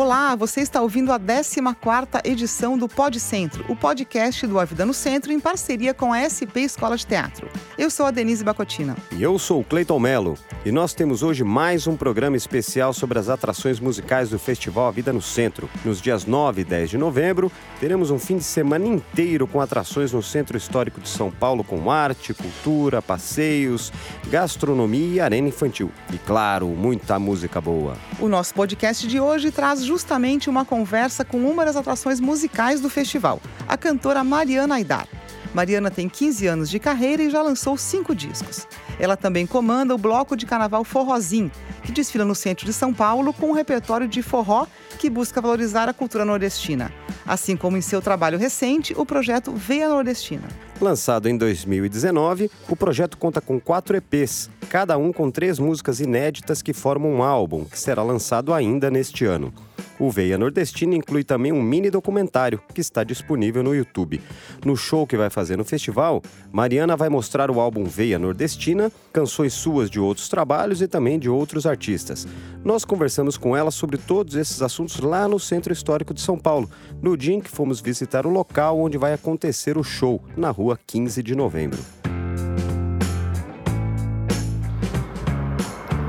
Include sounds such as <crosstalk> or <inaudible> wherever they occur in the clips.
Olá, você está ouvindo a 14ª edição do Pod Centro, o podcast do A Vida no Centro em parceria com a SP Escola de Teatro. Eu sou a Denise Bacotina. E eu sou o Cleiton Melo. E nós temos hoje mais um programa especial sobre as atrações musicais do Festival A Vida no Centro. Nos dias 9 e 10 de novembro, teremos um fim de semana inteiro com atrações no Centro Histórico de São Paulo com arte, cultura, passeios, gastronomia e arena infantil. E claro, muita música boa. O nosso podcast de hoje traz justamente uma conversa com uma das atrações musicais do festival, a cantora Mariana Aidar. Mariana tem 15 anos de carreira e já lançou cinco discos. Ela também comanda o bloco de carnaval Forrozinho, que desfila no centro de São Paulo com um repertório de forró que busca valorizar a cultura nordestina. Assim como em seu trabalho recente, o projeto Veia Nordestina. Lançado em 2019, o projeto conta com quatro EPs, cada um com três músicas inéditas que formam um álbum, que será lançado ainda neste ano. O Veia Nordestina inclui também um mini documentário que está disponível no YouTube. No show que vai fazer no festival, Mariana vai mostrar o álbum Veia Nordestina, canções suas de outros trabalhos e também de outros artistas. Nós conversamos com ela sobre todos esses assuntos lá no Centro Histórico de São Paulo, no dia em que fomos visitar o local onde vai acontecer o show, na rua 15 de novembro.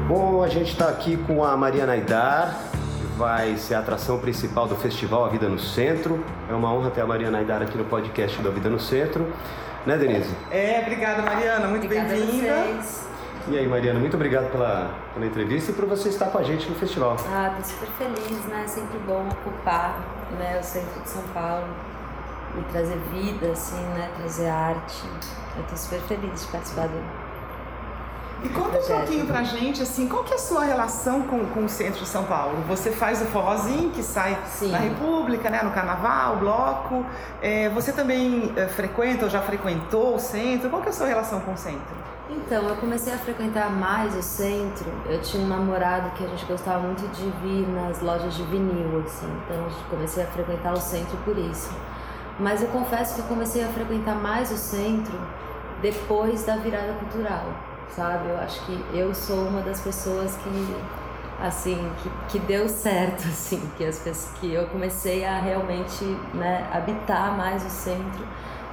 Bom, a gente está aqui com a Mariana Aidar, vai ser a atração principal do festival A Vida no Centro. É uma honra ter a Mariana Aidar aqui no podcast do A Vida no Centro. Né, Denise? É, obrigada, Mariana. Muito bem-vinda. E aí, Mariana, muito obrigado pela, pela entrevista e por você estar com a gente no festival. Ah, tô super feliz, né? É sempre bom ocupar né, o centro de São Paulo e trazer vida, assim, né? Trazer arte. Eu tô super feliz de participar do, e conta um pouquinho pra gente, assim, qual que é a sua relação com, com o centro de São Paulo? Você faz o forrozinho que sai Sim. na República, né, no Carnaval, bloco. É, você também é, frequenta ou já frequentou o centro? Qual que é a sua relação com o centro? Então, eu comecei a frequentar mais o centro. Eu tinha um namorado que a gente gostava muito de vir nas lojas de vinil, assim. Então, eu comecei a frequentar o centro por isso. Mas eu confesso que eu comecei a frequentar mais o centro depois da virada cultural sabe? Eu acho que eu sou uma das pessoas que assim que, que deu certo <laughs> assim que as pessoas, que eu comecei a realmente né, habitar mais o centro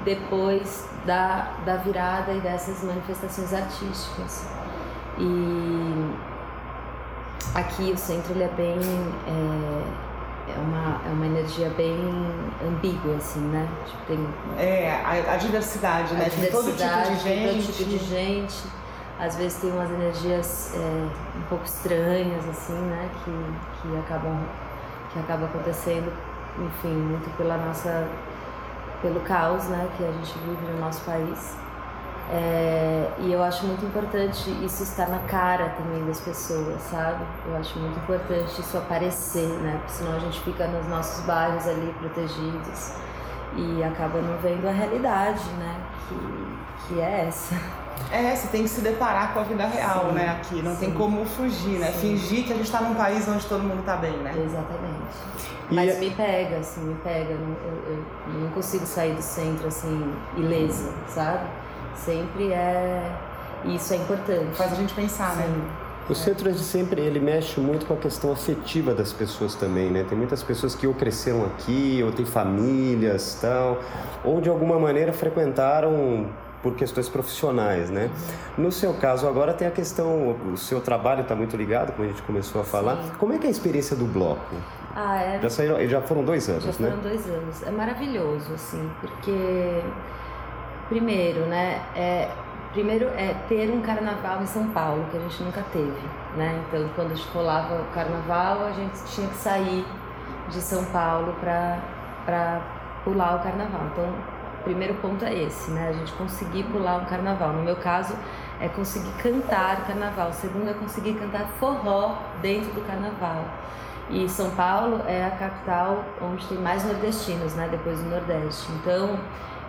depois da, da virada e dessas manifestações artísticas e aqui o centro ele é bem é, é uma, é uma energia bem ambígua, assim, né? Tipo, tem... É, a, a diversidade, né? A diversidade, tem todo tipo de gente. Todo tipo de gente às vezes tem umas energias é, um pouco estranhas assim né que, que acabam que acaba acontecendo enfim muito pela nossa pelo caos né que a gente vive no nosso país. É, e eu acho muito importante isso estar na cara também das pessoas sabe? Eu acho muito importante isso aparecer né? Porque senão a gente fica nos nossos bairros ali protegidos e acaba não vendo a realidade né? Que, que é essa é, você tem que se deparar com a vida real, sim, né? Aqui. Não sim. tem como fugir, né? Sim. Fingir que a gente está num país onde todo mundo está bem, né? Exatamente. E Mas é... me pega, assim, me pega. Eu, eu, eu, não consigo sair do centro, assim, ilesa, sabe? Sempre é. Isso é importante. Faz a gente pensar, né? O centro de sempre ele mexe muito com a questão afetiva das pessoas também, né? Tem muitas pessoas que ou cresceram aqui, ou têm famílias, tal, ou de alguma maneira frequentaram por questões profissionais, né? No seu caso agora tem a questão, o seu trabalho está muito ligado, como a gente começou a falar. Sim. Como é que é a experiência do bloco? Ah, é. Já, saíram, já foram dois anos, já né? foram dois anos. É maravilhoso, assim, porque primeiro, né? É, primeiro é ter um carnaval em São Paulo que a gente nunca teve, né? Então quando rolava o carnaval a gente tinha que sair de São Paulo para para pular o carnaval. Então primeiro ponto é esse, né? A gente conseguir pular um carnaval. No meu caso, é conseguir cantar carnaval. O segundo é conseguir cantar forró dentro do carnaval. E São Paulo é a capital onde tem mais nordestinos, né? Depois do Nordeste. Então,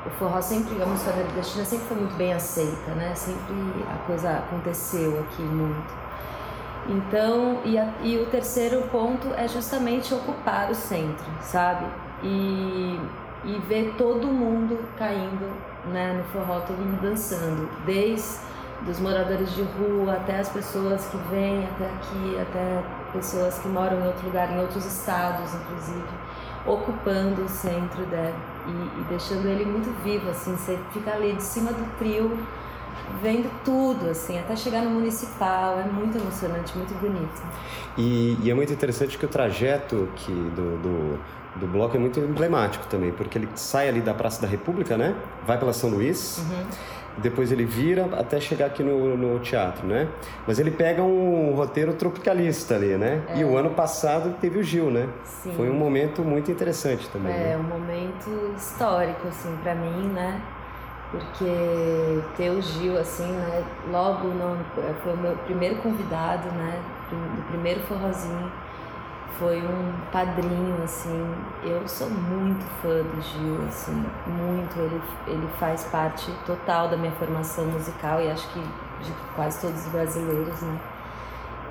o forró sempre, a música nordestina sempre foi muito bem aceita, né? Sempre a coisa aconteceu aqui muito. Então, e, a, e o terceiro ponto é justamente ocupar o centro, sabe? E e ver todo mundo caindo né, no forró, todo mundo dançando, desde dos moradores de rua até as pessoas que vêm até aqui, até pessoas que moram em outro lugar, em outros estados, inclusive, ocupando o centro dele e, e deixando ele muito vivo, assim, você fica ali de cima do trio vendo tudo, assim, até chegar no municipal, é muito emocionante, muito bonito. E, e é muito interessante que o trajeto que do, do, do, bloco é muito emblemático também, porque ele sai ali da Praça da República, né? Vai pela São Luís. Uhum depois ele vira até chegar aqui no, no teatro, né? Mas ele pega um roteiro tropicalista ali, né? É. E o ano passado teve o Gil, né? Sim. Foi um momento muito interessante também. É, né? um momento histórico, assim, para mim, né? Porque ter o Gil, assim, né? Logo, no, foi o meu primeiro convidado, né? Do primeiro forrozinho foi um padrinho, assim. Eu sou muito fã do Gil, assim, muito. Ele, ele faz parte total da minha formação musical e acho que de quase todos os brasileiros, né?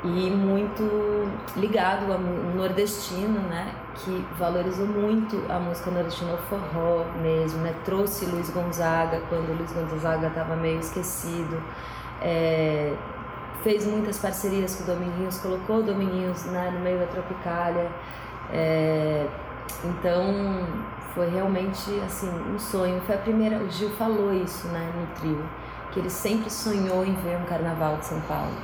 E muito ligado ao nordestino, né? Que valorizou muito a música nordestina, o forró mesmo, né? Trouxe Luiz Gonzaga quando Luiz Gonzaga estava meio esquecido. É, fez muitas parcerias com o Dominguinhos, colocou o Dominguinhos né, no meio da Tropicália. É, então foi realmente assim um sonho. Foi a primeira, o Gil falou isso né, no trio, que ele sempre sonhou em ver um carnaval de São Paulo.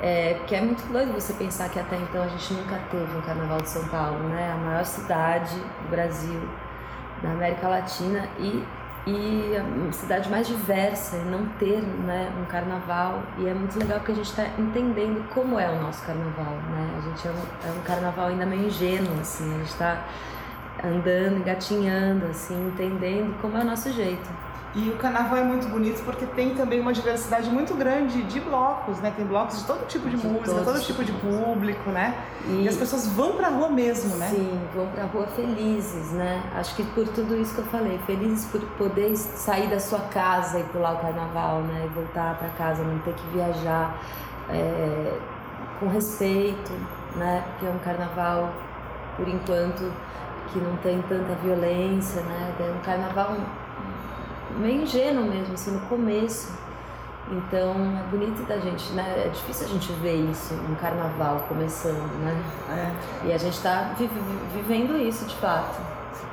É, porque é muito doido você pensar que até então a gente nunca teve um carnaval de São Paulo, né? A maior cidade do Brasil, da América Latina e e a cidade mais diversa e não ter né, um carnaval. E é muito legal porque a gente está entendendo como é o nosso carnaval. Né? A gente é um, é um carnaval ainda meio ingênuo, assim, a gente está andando, engatinhando, assim, entendendo como é o nosso jeito. E o carnaval é muito bonito porque tem também uma diversidade muito grande de blocos, né? Tem blocos de todo tipo de, de música, todo tipo de público, né? E, e, as pessoas vão pra rua mesmo, né? Sim, vão pra rua felizes, né? Acho que por tudo isso que eu falei, felizes por poder sair da sua casa e pular o carnaval, né? E voltar para casa, não ter que viajar é, com respeito, né? Porque é um carnaval, por enquanto, que não tem tanta violência, né? É um carnaval meio ingênuo mesmo, assim, no começo. Então é bonito da gente, né? É difícil a gente ver isso, um carnaval começando, né? É. E a gente está vi vivendo isso de fato.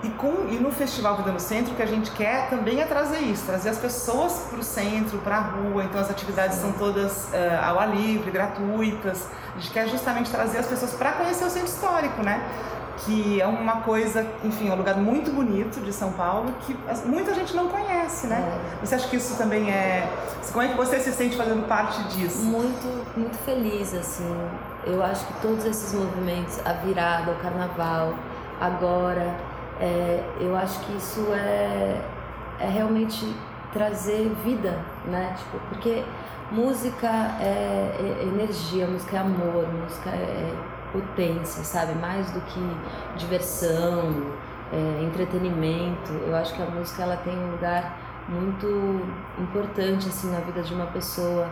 E, com, e no Festival Vida no Centro, o que a gente quer também é trazer isso, trazer as pessoas para o centro, para a rua. Então as atividades Sim. são todas uh, ao ar livre, gratuitas. A gente quer justamente trazer as pessoas para conhecer o centro histórico, né? Que é uma coisa, enfim, é um lugar muito bonito de São Paulo que muita gente não conhece, né? É. Você acha que isso também é. Como é que você se sente fazendo parte disso? Muito, muito feliz, assim. Eu acho que todos esses movimentos, a virada, o carnaval, agora, é, eu acho que isso é, é realmente trazer vida, né? Tipo, porque música é, é energia, música é amor, música é potência, sabe? Mais do que diversão, é, entretenimento. Eu acho que a música ela tem um lugar muito importante assim na vida de uma pessoa.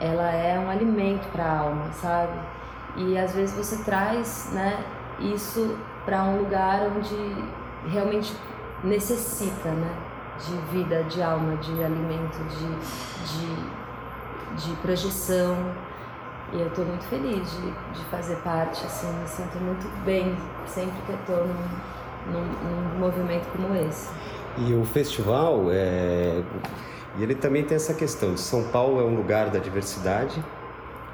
Ela é um alimento para a alma, sabe? E às vezes você traz, né, isso para um lugar onde realmente necessita, né, de vida, de alma, de alimento, de, de, de projeção. E eu estou muito feliz de, de fazer parte, assim, me sinto muito bem sempre que eu estou num, num, num, movimento como esse. E o festival, é... e ele também tem essa questão São Paulo é um lugar da diversidade,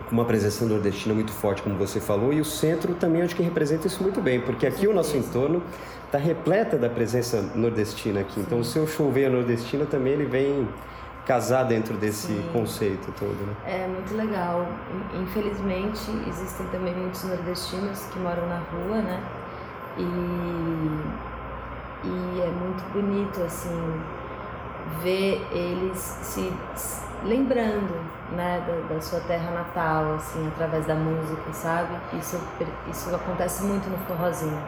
com uma presença nordestina muito forte, como você falou, e o centro também acho que representa isso muito bem, porque aqui o nosso entorno está repleta da presença nordestina aqui. Sim. Então o seu show veio nordestina também ele vem casar dentro desse Sim. conceito todo, né? É muito legal. Infelizmente, existem também muitos nordestinos que moram na rua, né? E, e é muito bonito, assim, ver eles se lembrando, né, da, da, sua terra natal, assim, através da música, sabe? Isso, isso acontece muito no forrozinho.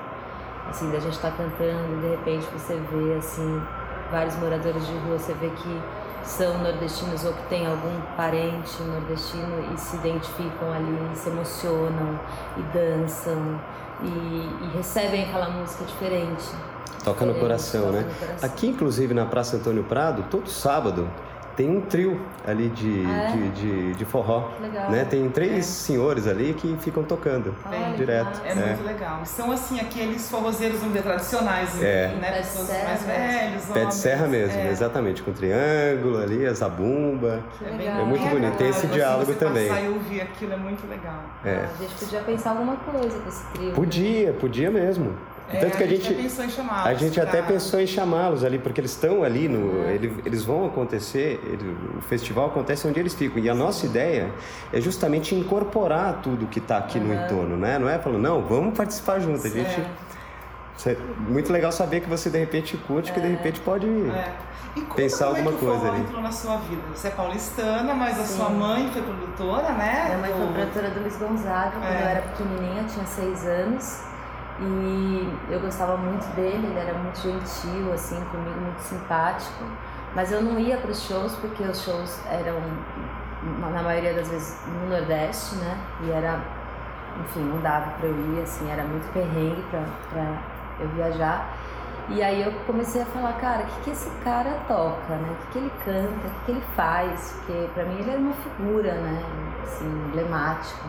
Assim, da gente estar tá cantando, de repente você vê, assim, vários moradores de rua, você vê que são nordestinos ou que têm algum parente nordestino e se identificam ali, se emocionam e dançam e, e recebem aquela música diferente. Toca no coração, né? No coração. Aqui, inclusive, na Praça Antônio Prado, todo sábado tem um trio ali de, ah, é? de, de, de, forró. Legal. Né? Tem três é. senhores ali que ficam tocando Bem, direto. É, é, muito legal. São assim aqueles forrozeiros, vamos dizer, tradicionais, é. né? Pessoas mais velhos. Pé de serra mesmo, é. exatamente, com triângulo ali, a zabumba. É, muito bonito. Tem esse diálogo também. Passar e ouvir aquilo é muito legal. É. Ah, a gente podia pensar alguma coisa com esse trio. Podia, podia mesmo. É, Tanto que a, a gente, gente pensou em chamá-los. A gente até pensou em chamá-los ali, porque eles estão ali, no, é. eles, eles vão acontecer, ele, o festival acontece onde eles ficam. E a nossa ideia é justamente incorporar tudo que está aqui uhum. no entorno, né? Não é falando, não, vamos participar junto. A gente. É muito legal saber que você de repente curte, é. que de é. repente pode é. pensar alguma é que coisa ali. entrou na sua vida? Você é paulistana, mas Sim. a sua mãe foi produtora, né? Minha mãe foi produtora do Luiz Gonzaga quando eu era pequenininha, tinha seis anos. E eu gostava muito dele, ele era muito gentil, assim, comigo, muito simpático. Mas eu não ia para os shows porque os shows eram, na maioria das vezes, no Nordeste, né? E era, enfim, não dava para eu ir, assim, era muito perrengue para eu viajar. E aí eu comecei a falar, cara, o que, que esse cara toca, né? O que, que ele canta, o que, que ele faz? Porque para mim ele era uma figura, né? Assim, emblemática.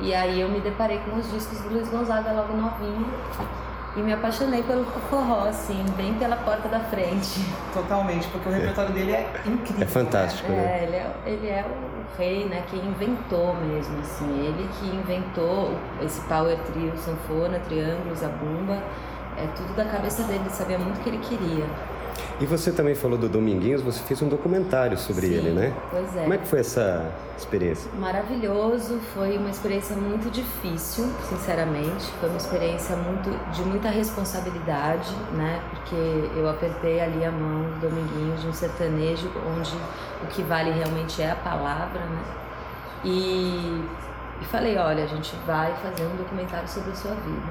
E aí eu me deparei com os discos do Luiz Gonzaga logo novinho e me apaixonei pelo forró, assim, bem pela porta da frente. Totalmente, porque o repertório dele é incrível. É fantástico, né? né? É, ele é, ele é o rei, né, quem inventou mesmo, assim, ele que inventou esse power trio, sanfona, triângulo, zabumba, é tudo da cabeça dele, ele sabia muito o que ele queria. E você também falou do Dominguinhos, você fez um documentário sobre Sim, ele, né? Pois é. Como é que foi essa experiência? Maravilhoso, foi uma experiência muito difícil, sinceramente. Foi uma experiência muito de muita responsabilidade, né? Porque eu apertei ali a mão do Dominguinhos de um sertanejo onde o que vale realmente é a palavra, né? E, e falei, olha, a gente vai fazer um documentário sobre a sua vida.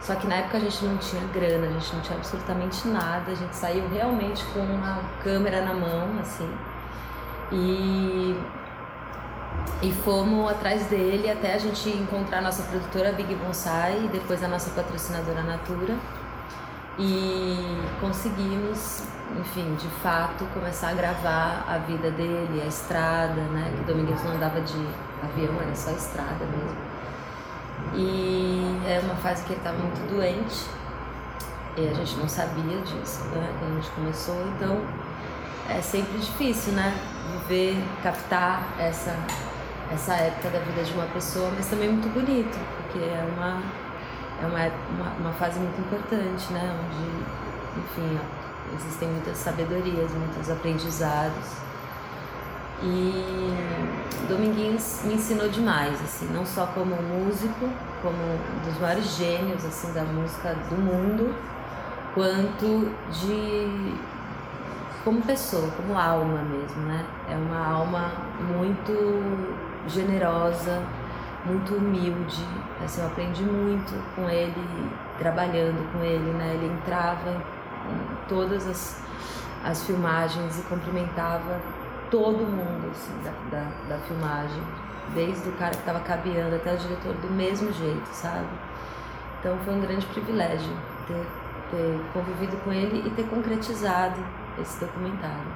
Só que na época a gente não tinha grana, a gente não tinha absolutamente nada, a gente saiu realmente com uma câmera na mão, assim. E, e fomos atrás dele até a gente encontrar a nossa produtora Big Bonsai e depois a nossa patrocinadora Natura. E conseguimos, enfim, de fato, começar a gravar a vida dele, a estrada, né? Que Domingues não andava de avião, era só estrada mesmo. E é uma fase que ele estava muito doente e a gente não sabia disso, né? Quando a gente começou, então é sempre difícil, né? Viver, captar essa, essa época da vida de uma pessoa, mas também muito bonito, porque é uma, é uma, uma, uma fase muito importante, né? Onde, enfim, existem muitas sabedorias, muitos aprendizados. E Dominguinhos me ensinou demais, assim, não só como músico, como um dos maiores gênios assim da música do mundo, quanto de como pessoa, como alma mesmo, né? É uma alma muito generosa, muito humilde. Assim, eu aprendi muito com ele, trabalhando com ele, né? Ele entrava em todas as, as filmagens e cumprimentava todo mundo assim, da, da, da filmagem, desde o cara que estava cabeando até o diretor, do mesmo jeito, sabe? Então foi um grande privilégio ter, ter convivido com ele e ter concretizado esse documentário.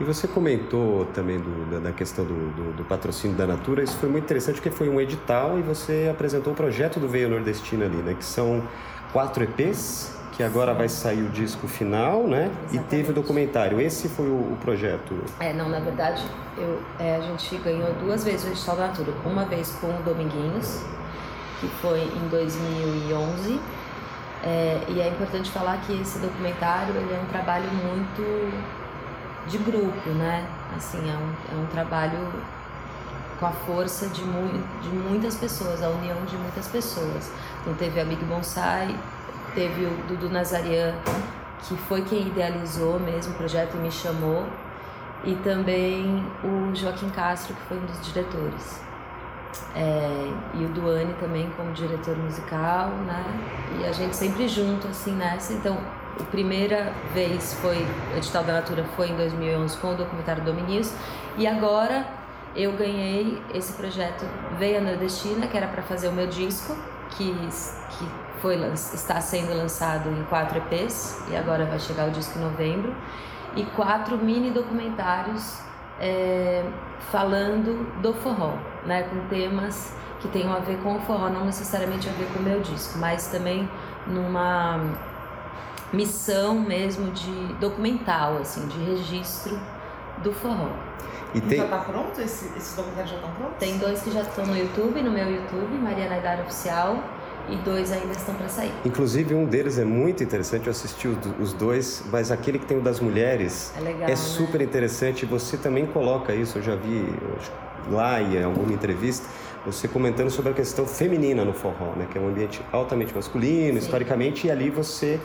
E você comentou também do, da, questão do, do, do, patrocínio da Natura, isso foi muito interessante porque foi um edital e você apresentou o projeto do Veia Nordestina ali, né? Que são quatro EPs que agora vai sair o disco final, né? Exatamente. E teve o documentário. Esse foi o, o projeto? É, não, na verdade, eu, é, a gente ganhou duas vezes o edital da Natura. Uma vez com o Dominguinhos, que foi em 2011. É, e é importante falar que esse documentário ele é um trabalho muito de grupo, né? Assim, é um, é um trabalho com a força de, mu de muitas pessoas, a união de muitas pessoas. Então teve a Big Bonsai, Teve o Dudu Nazarian, que foi quem idealizou mesmo o projeto e me chamou. E também o Joaquim Castro, que foi um dos diretores. É, e o Duane também como diretor musical, né? E a gente sempre junto, assim, nessa. Então, a primeira vez foi, o Edital da Natura foi em 2011 com o documentário Dominios. E agora eu ganhei esse projeto Veia Nordestina, que era para fazer o meu disco, que, que foi, está sendo lançado em quatro EPs e agora vai chegar o disco em novembro. e quatro mini documentários é, falando do forró, né, com temas que tenham a ver com o forró, não necessariamente a ver com o meu disco, mas também numa missão mesmo de documental, assim, de registro do forró. E tem... já está pronto? Esse, esses documentários já estão prontos? Tem dois que já estão no YouTube, no meu YouTube, Mariana Aidar Oficial, e dois ainda estão para sair. Inclusive, um deles é muito interessante, eu assisti os dois, mas aquele que tem o das mulheres é, legal, é né? super interessante. Você também coloca isso, eu já vi lá em alguma entrevista, você comentando sobre a questão feminina no forró, né? que é um ambiente altamente masculino, Sim. historicamente, e ali você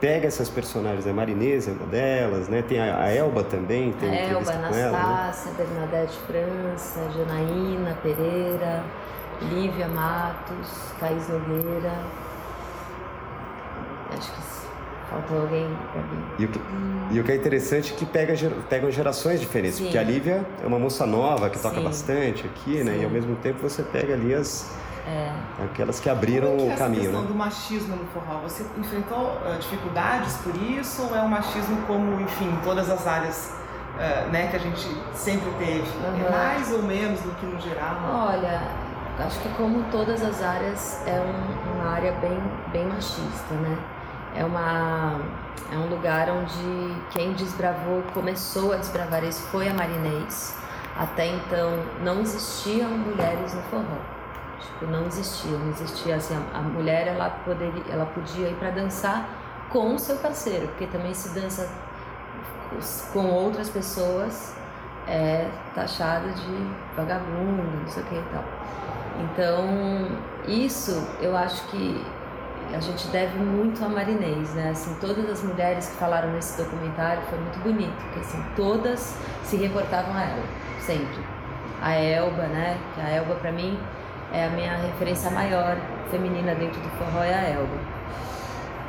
pega essas personagens, a Marinesa é uma delas, né? Tem a, a Elba também, tem a Elba, Anastácia, né? Bernadette França, Janaína Pereira, Lívia Matos, Thaís Nogueira. Acho que faltou alguém pra mim. E o que, hum. e o que é interessante é que pega, pegam gerações diferentes, Sim. porque a Lívia é uma moça nova que toca Sim. bastante aqui, né? Sim. E ao mesmo tempo você pega ali as é. Aquelas que abriram Como é que é o caminho. A questão né? do machismo no forró, você enfrentou uh, dificuldades por isso ou é um machismo como, enfim, todas as áreas uh, né, que a gente sempre teve? Uhum. É mais ou menos do que no geral? Olha, acho que como todas as áreas é um, uma área bem, bem machista, né? É, uma, é um lugar onde quem desbravou, começou a desbravar isso foi a Marinês. Até então não existiam mulheres no forró. Tipo, não existia, não existia assim, a, a mulher ela poderia, ela podia ir para dançar com o seu parceiro, porque também se dança com outras pessoas é taxada de vagabundo, não sei o que e tal. Então, isso eu acho que a gente deve muito a Marinês, né? Assim, todas as mulheres que falaram nesse documentário foi muito bonito, porque assim, todas se reportavam a ela, sempre. A Elba, né? A Elba para mim é a minha referência maior feminina dentro do forró é a Elba.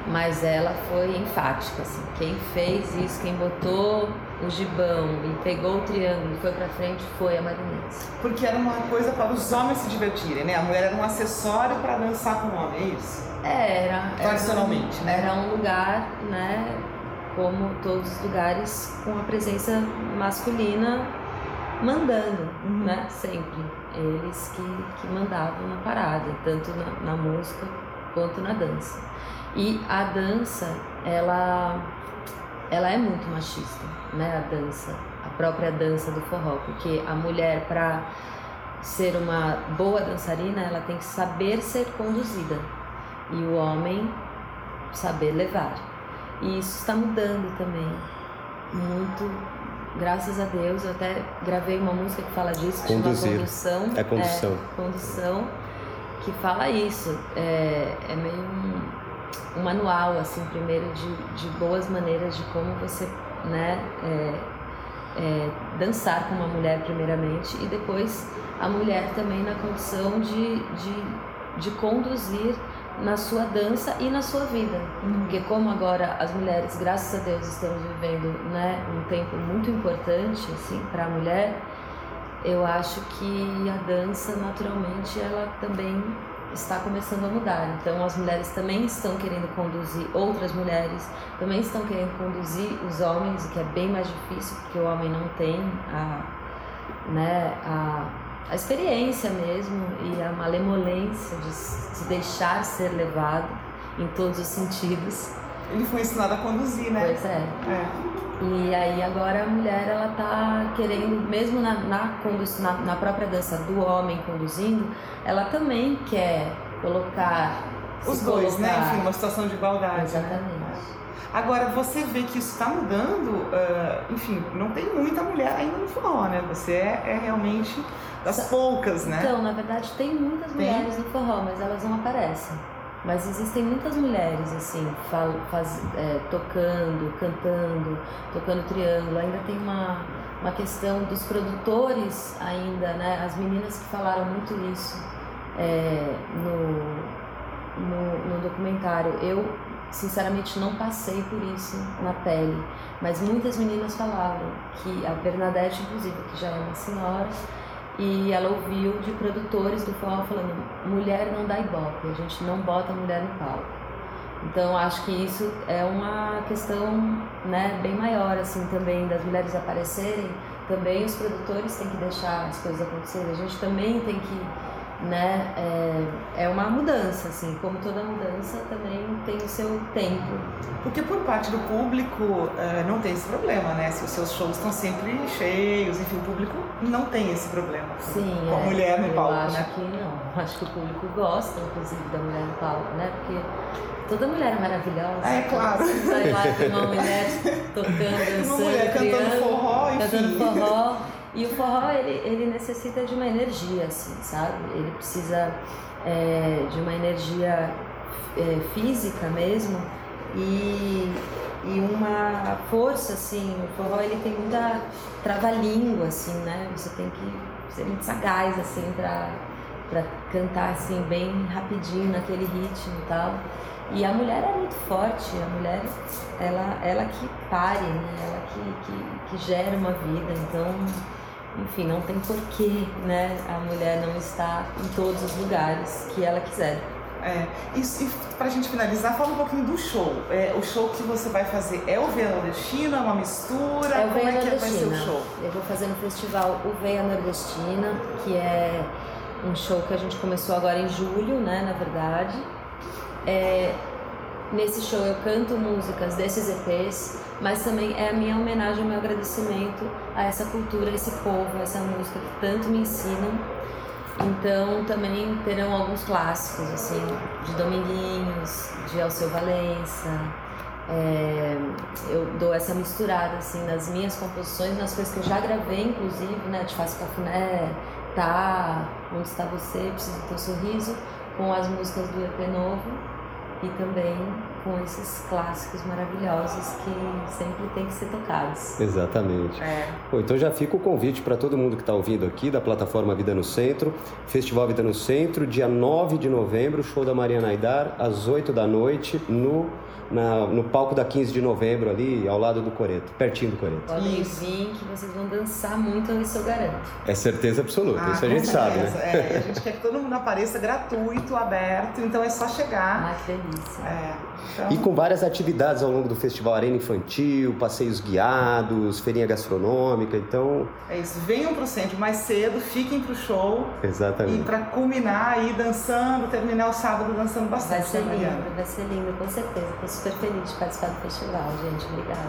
Mas ela foi enfática, assim. Quem fez isso, quem botou o gibão e pegou o triângulo e foi pra frente foi a Marinês. Porque era uma coisa para os homens se divertirem, né? A mulher era um acessório para dançar com o homem, é isso? É, era. Tradicionalmente, era, né? Era um lugar, né? Como todos os lugares, com a presença masculina mandando, uhum. né? Sempre. Eles que, que mandavam na parada, tanto na, na, música quanto na dança. E a dança, ela, ela é muito machista, né? A dança, a própria dança do forró, porque a mulher, para ser uma boa dançarina, ela tem que saber ser conduzida e o homem saber levar. E isso está mudando também muito graças a Deus, eu até gravei uma música que fala disso, que Conduzir. Condução. É condução. É, condução, que fala isso. É, é meio um, um, manual, assim, primeiro de, de boas maneiras de como você, né, é, é, dançar com uma mulher primeiramente e depois a mulher também na condição de, de, de conduzir na sua dança e na sua vida. Uhum. Porque como agora as mulheres, graças a Deus, estamos vivendo né, um tempo muito importante assim, para a mulher, eu acho que a dança, naturalmente, ela também está começando a mudar. Então as mulheres também estão querendo conduzir, outras mulheres também estão querendo conduzir os homens, o que é bem mais difícil, porque o homem não tem a, né, a a experiência mesmo e a malemolência de se deixar ser levado em todos os sentidos. Ele foi ensinado a conduzir, né? Pois é. é. E aí agora a mulher ela tá querendo, mesmo na, na, na, na própria dança do homem conduzindo, ela também quer colocar os dois, né? colocar... né? Enfim, uma situação de igualdade. Exatamente. Né? Agora, você vê que isso está mudando, uh, enfim, não tem muita mulher ainda no forró, né? Você é, é realmente das poucas, né? Então, na verdade, tem muitas tem? mulheres no forró, mas elas não aparecem. Mas existem muitas mulheres, assim, faz, faz, é, tocando, cantando, tocando triângulo. Ainda tem uma, uma questão dos produtores ainda, né? As meninas que falaram muito isso é, no, no, no documentário. Eu, sinceramente, não passei por isso na pele. Mas muitas meninas falavam que a Bernadette, inclusive, que já é uma senhora, e ela ouviu de produtores do forró falando: mulher não dá ibope, a gente não bota mulher no palco. Então acho que isso é uma questão né, bem maior assim também das mulheres aparecerem. Também os produtores têm que deixar as coisas acontecerem. A gente também tem que né? É, é uma mudança, assim, como toda mudança também tem o seu tempo. Porque por parte do público é, não tem esse problema, né? Se os seus shows estão sempre cheios, enfim, o público não tem esse problema. Sim, com a é, mulher no palco, acho né? que não. <laughs> Acho que o público gosta, inclusive, da mulher no palco, né? Porque toda mulher é maravilhosa. É, claro. Vai lá tem uma <laughs> mulher tocando, dançando, Uma mulher cantando criando, forró, enfim. Cantando forró. E o forró, ele, ele necessita de uma energia, assim, sabe? Ele precisa é, de uma energia é, física mesmo e, e uma força, assim. O forró, ele tem muita trava-língua, assim, né? Você tem que ser muito sagaz, assim, pra, pra cantar, assim, bem rapidinho naquele ritmo e tal. E a mulher é muito forte, a mulher, ela, ela que pare, né? Ela que, que, que gera uma vida, então enfim, não tem porquê, né, a mulher não estar em todos os lugares que ela quiser. É, e, e pra gente finalizar, fala um pouquinho do show. É, o show que você vai fazer é o Veia Nordestina, é uma mistura? É o Como Veia é que vai ser o show? Eu vou fazer no festival o Veia Nordestina, que é um show que a gente começou agora em julho, né, na verdade. É, nesse show eu canto músicas desses EPs, mas também é a minha homenagem, o meu agradecimento a essa cultura, a esse povo, a essa música que tanto me ensinam. Então também terão alguns clássicos, assim, de Dominguinhos, de Alceu Valença. É, eu dou essa misturada, assim, nas minhas composições, nas coisas que eu já gravei, inclusive, né, de Faço Cafuné, Tá, Onde Está Você, Preciso do Teu Sorriso, com as músicas do EP novo e também com esses clássicos maravilhosos que sempre tem que ser tocados. Exatamente. É. Bom, então já fica o convite para todo mundo que está ouvindo aqui da plataforma Vida no Centro, Festival Vida no Centro, dia 9 de novembro, show da Mariana Aidar, às 8 da noite, no, na- no palco da 15 de novembro, ali ao lado do Coreto, pertinho do Coreto. Podem vir que vocês vão dançar muito, isso eu garanto. É certeza absoluta, Ah, isso a gente sabe, certeza. né? É, a gente quer que todo mundo <laughs> apareça gratuito, aberto, então é só chegar. Ai, que delícia. É, E com várias atividades ao longo do festival, arena infantil, passeios guiados, feirinha gastronômica, então, é isso. Venham pro centro mais cedo, fiquem pro show e exatamente. pra culminar aí dançando, terminar o sábado dançando Vai bastante, ser né, Mariana? lindo, vai ser lindo, com certeza. Tô super feliz de participar do festival, gente. Obrigada.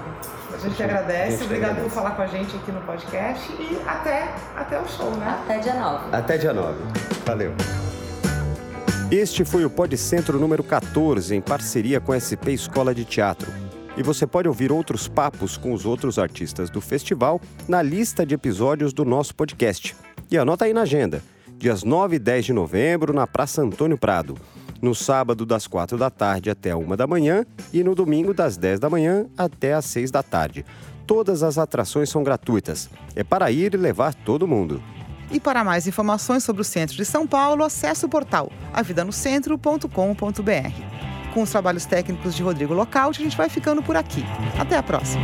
A gente que agradece, gente obrigado agradece. por falar com a gente aqui no podcast e até, até o show, né? Até dia 9. Até dia 9. Valeu. Este foi o Pod Centro número 14, em parceria com a SP Escola de Teatro. E você pode ouvir outros papos com os outros artistas do festival na lista de episódios do nosso podcast. E anota aí na agenda, dias 9 e 10 de novembro, na Praça Antônio Prado. No sábado, das 4 da tarde até a 1 da manhã e no domingo, das 10 da manhã até às 6 da tarde. Todas as atrações são gratuitas. É para ir e levar todo mundo. E para mais informações sobre o centro de São Paulo, acesse o portal avidanocentro.com.br. Com os trabalhos técnicos de Rodrigo Locaute, a gente vai ficando por aqui. Até a próxima!